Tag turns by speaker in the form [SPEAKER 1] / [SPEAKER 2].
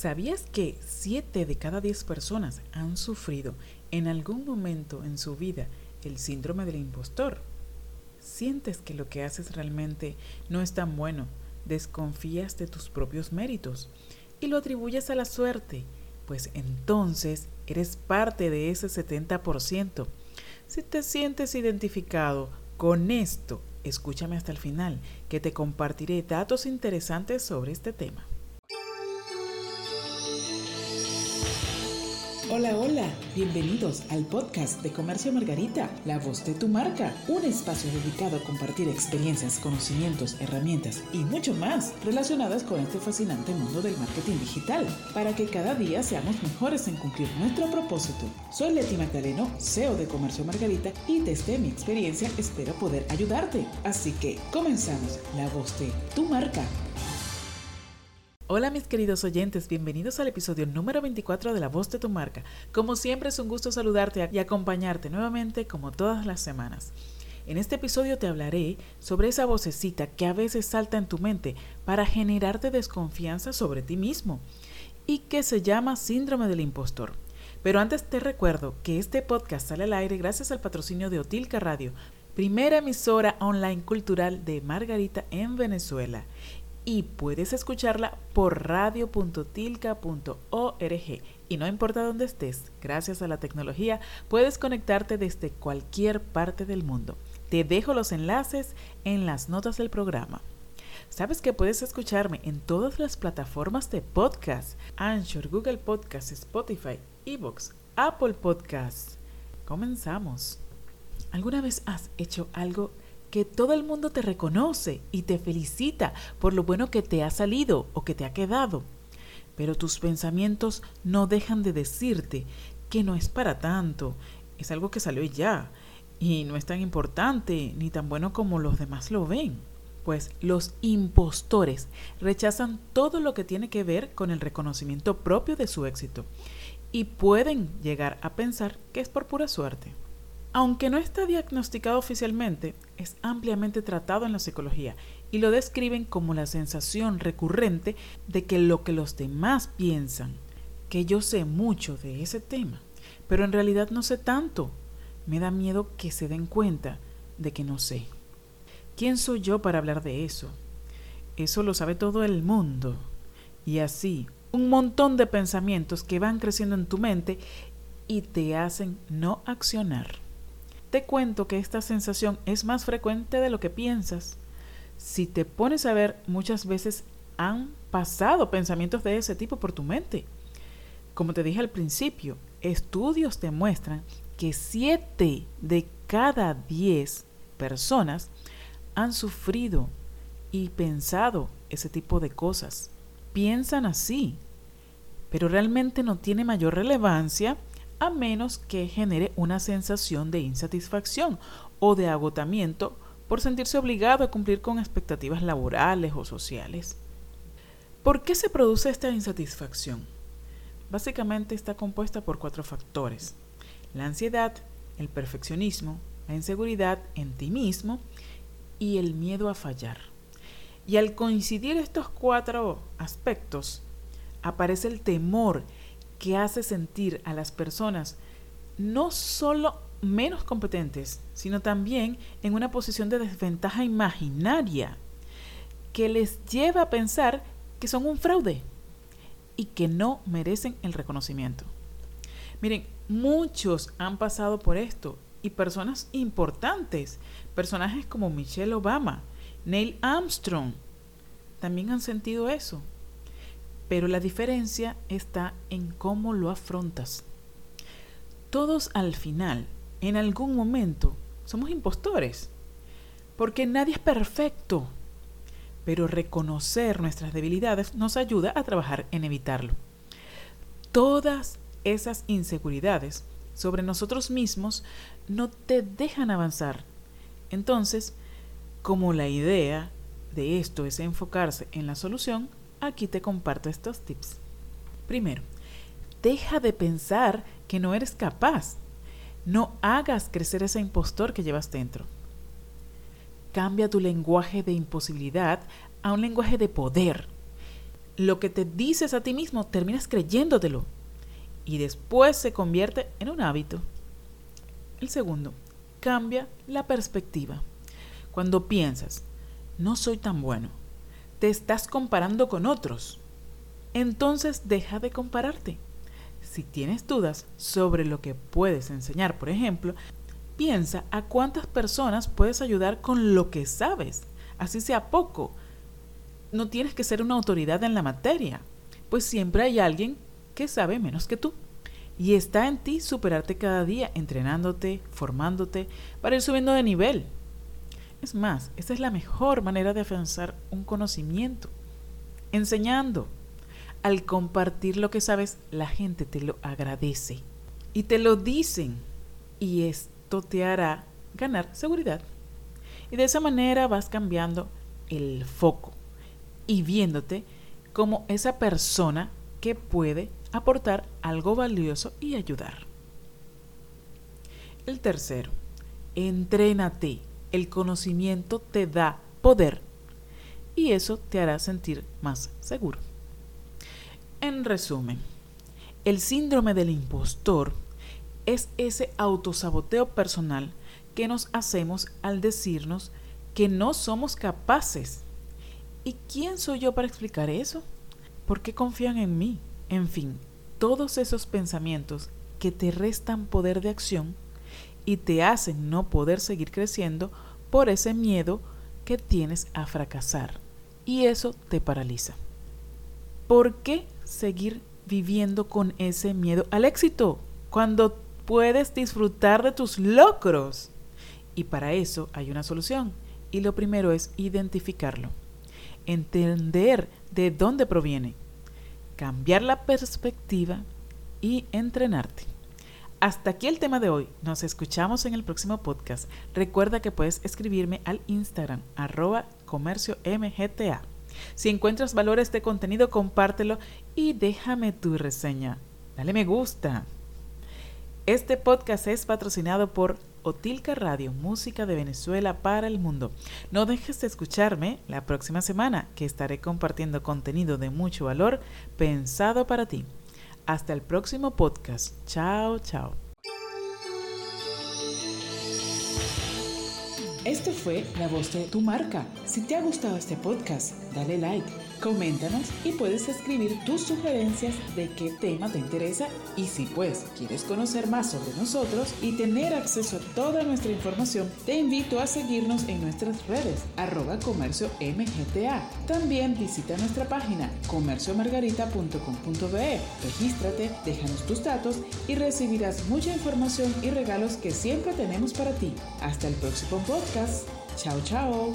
[SPEAKER 1] ¿Sabías que 7 de cada 10 personas han sufrido en algún momento en su vida el síndrome del impostor? Sientes que lo que haces realmente no es tan bueno, desconfías de tus propios méritos y lo atribuyes a la suerte, pues entonces eres parte de ese 70%. Si te sientes identificado con esto, escúchame hasta el final, que te compartiré datos interesantes sobre este tema. Hola, hola, bienvenidos al podcast de Comercio Margarita, la voz de tu marca, un espacio dedicado a compartir experiencias, conocimientos, herramientas y mucho más relacionadas con este fascinante mundo del marketing digital, para que cada día seamos mejores en cumplir nuestro propósito. Soy Leti Magdaleno, CEO de Comercio Margarita y desde mi experiencia espero poder ayudarte. Así que comenzamos, la voz de tu marca. Hola mis queridos oyentes, bienvenidos al episodio número 24 de La Voz de tu Marca. Como siempre es un gusto saludarte y acompañarte nuevamente como todas las semanas. En este episodio te hablaré sobre esa vocecita que a veces salta en tu mente para generarte desconfianza sobre ti mismo y que se llama síndrome del impostor. Pero antes te recuerdo que este podcast sale al aire gracias al patrocinio de Otilca Radio, primera emisora online cultural de Margarita en Venezuela y puedes escucharla por radio.tilca.org. Y no importa dónde estés, gracias a la tecnología puedes conectarte desde cualquier parte del mundo. Te dejo los enlaces en las notas del programa. Sabes que puedes escucharme en todas las plataformas de podcast: Anchor, Google Podcasts, Spotify, Evox, Apple Podcasts. Comenzamos. ¿Alguna vez has hecho algo que todo el mundo te reconoce y te felicita por lo bueno que te ha salido o que te ha quedado. Pero tus pensamientos no dejan de decirte que no es para tanto, es algo que salió ya y no es tan importante ni tan bueno como los demás lo ven. Pues los impostores rechazan todo lo que tiene que ver con el reconocimiento propio de su éxito y pueden llegar a pensar que es por pura suerte. Aunque no está diagnosticado oficialmente, es ampliamente tratado en la psicología y lo describen como la sensación recurrente de que lo que los demás piensan, que yo sé mucho de ese tema, pero en realidad no sé tanto. Me da miedo que se den cuenta de que no sé. ¿Quién soy yo para hablar de eso? Eso lo sabe todo el mundo. Y así, un montón de pensamientos que van creciendo en tu mente y te hacen no accionar. Te cuento que esta sensación es más frecuente de lo que piensas. Si te pones a ver, muchas veces han pasado pensamientos de ese tipo por tu mente. Como te dije al principio, estudios demuestran que 7 de cada 10 personas han sufrido y pensado ese tipo de cosas. Piensan así, pero realmente no tiene mayor relevancia a menos que genere una sensación de insatisfacción o de agotamiento por sentirse obligado a cumplir con expectativas laborales o sociales. ¿Por qué se produce esta insatisfacción? Básicamente está compuesta por cuatro factores. La ansiedad, el perfeccionismo, la inseguridad en ti mismo y el miedo a fallar. Y al coincidir estos cuatro aspectos, aparece el temor que hace sentir a las personas no solo menos competentes, sino también en una posición de desventaja imaginaria que les lleva a pensar que son un fraude y que no merecen el reconocimiento. Miren, muchos han pasado por esto y personas importantes, personajes como Michelle Obama, Neil Armstrong, también han sentido eso pero la diferencia está en cómo lo afrontas. Todos al final, en algún momento, somos impostores, porque nadie es perfecto, pero reconocer nuestras debilidades nos ayuda a trabajar en evitarlo. Todas esas inseguridades sobre nosotros mismos no te dejan avanzar. Entonces, como la idea de esto es enfocarse en la solución, Aquí te comparto estos tips. Primero, deja de pensar que no eres capaz. No hagas crecer ese impostor que llevas dentro. Cambia tu lenguaje de imposibilidad a un lenguaje de poder. lo que te dices a ti mismo terminas creyéndotelo y después se convierte en un hábito. El segundo, cambia la perspectiva. Cuando piensas, no soy tan bueno, te estás comparando con otros. Entonces deja de compararte. Si tienes dudas sobre lo que puedes enseñar, por ejemplo, piensa a cuántas personas puedes ayudar con lo que sabes, así sea poco. No tienes que ser una autoridad en la materia, pues siempre hay alguien que sabe menos que tú. Y está en ti superarte cada día, entrenándote, formándote, para ir subiendo de nivel. Es más, esa es la mejor manera de avanzar un conocimiento. Enseñando. Al compartir lo que sabes, la gente te lo agradece. Y te lo dicen. Y esto te hará ganar seguridad. Y de esa manera vas cambiando el foco y viéndote como esa persona que puede aportar algo valioso y ayudar. El tercero, entrénate. El conocimiento te da poder y eso te hará sentir más seguro. En resumen, el síndrome del impostor es ese autosaboteo personal que nos hacemos al decirnos que no somos capaces. ¿Y quién soy yo para explicar eso? ¿Por qué confían en mí? En fin, todos esos pensamientos que te restan poder de acción y te hacen no poder seguir creciendo por ese miedo que tienes a fracasar. Y eso te paraliza. ¿Por qué seguir viviendo con ese miedo al éxito cuando puedes disfrutar de tus logros? Y para eso hay una solución. Y lo primero es identificarlo. Entender de dónde proviene cambiar la perspectiva y entrenarte. Hasta aquí el tema de hoy. Nos escuchamos en el próximo podcast. Recuerda que puedes escribirme al Instagram arroba comercio mgta. Si encuentras valores de contenido, compártelo y déjame tu reseña. Dale me gusta. Este podcast es patrocinado por Otilca Radio, música de Venezuela para el mundo. No dejes de escucharme la próxima semana, que estaré compartiendo contenido de mucho valor pensado para ti. Hasta el próximo podcast. Chao, chao. Esto fue La Voz de tu Marca. Si te ha gustado este podcast, dale like, coméntanos y puedes escribir tus sugerencias de qué tema te interesa y si pues quieres conocer más sobre nosotros y tener acceso a toda nuestra información, te invito a seguirnos en nuestras redes arroba comercio mgta. También visita nuestra página comerciomargarita.com.be. Regístrate, déjanos tus datos y recibirás mucha información y regalos que siempre tenemos para ti. Hasta el próximo Chao, chao.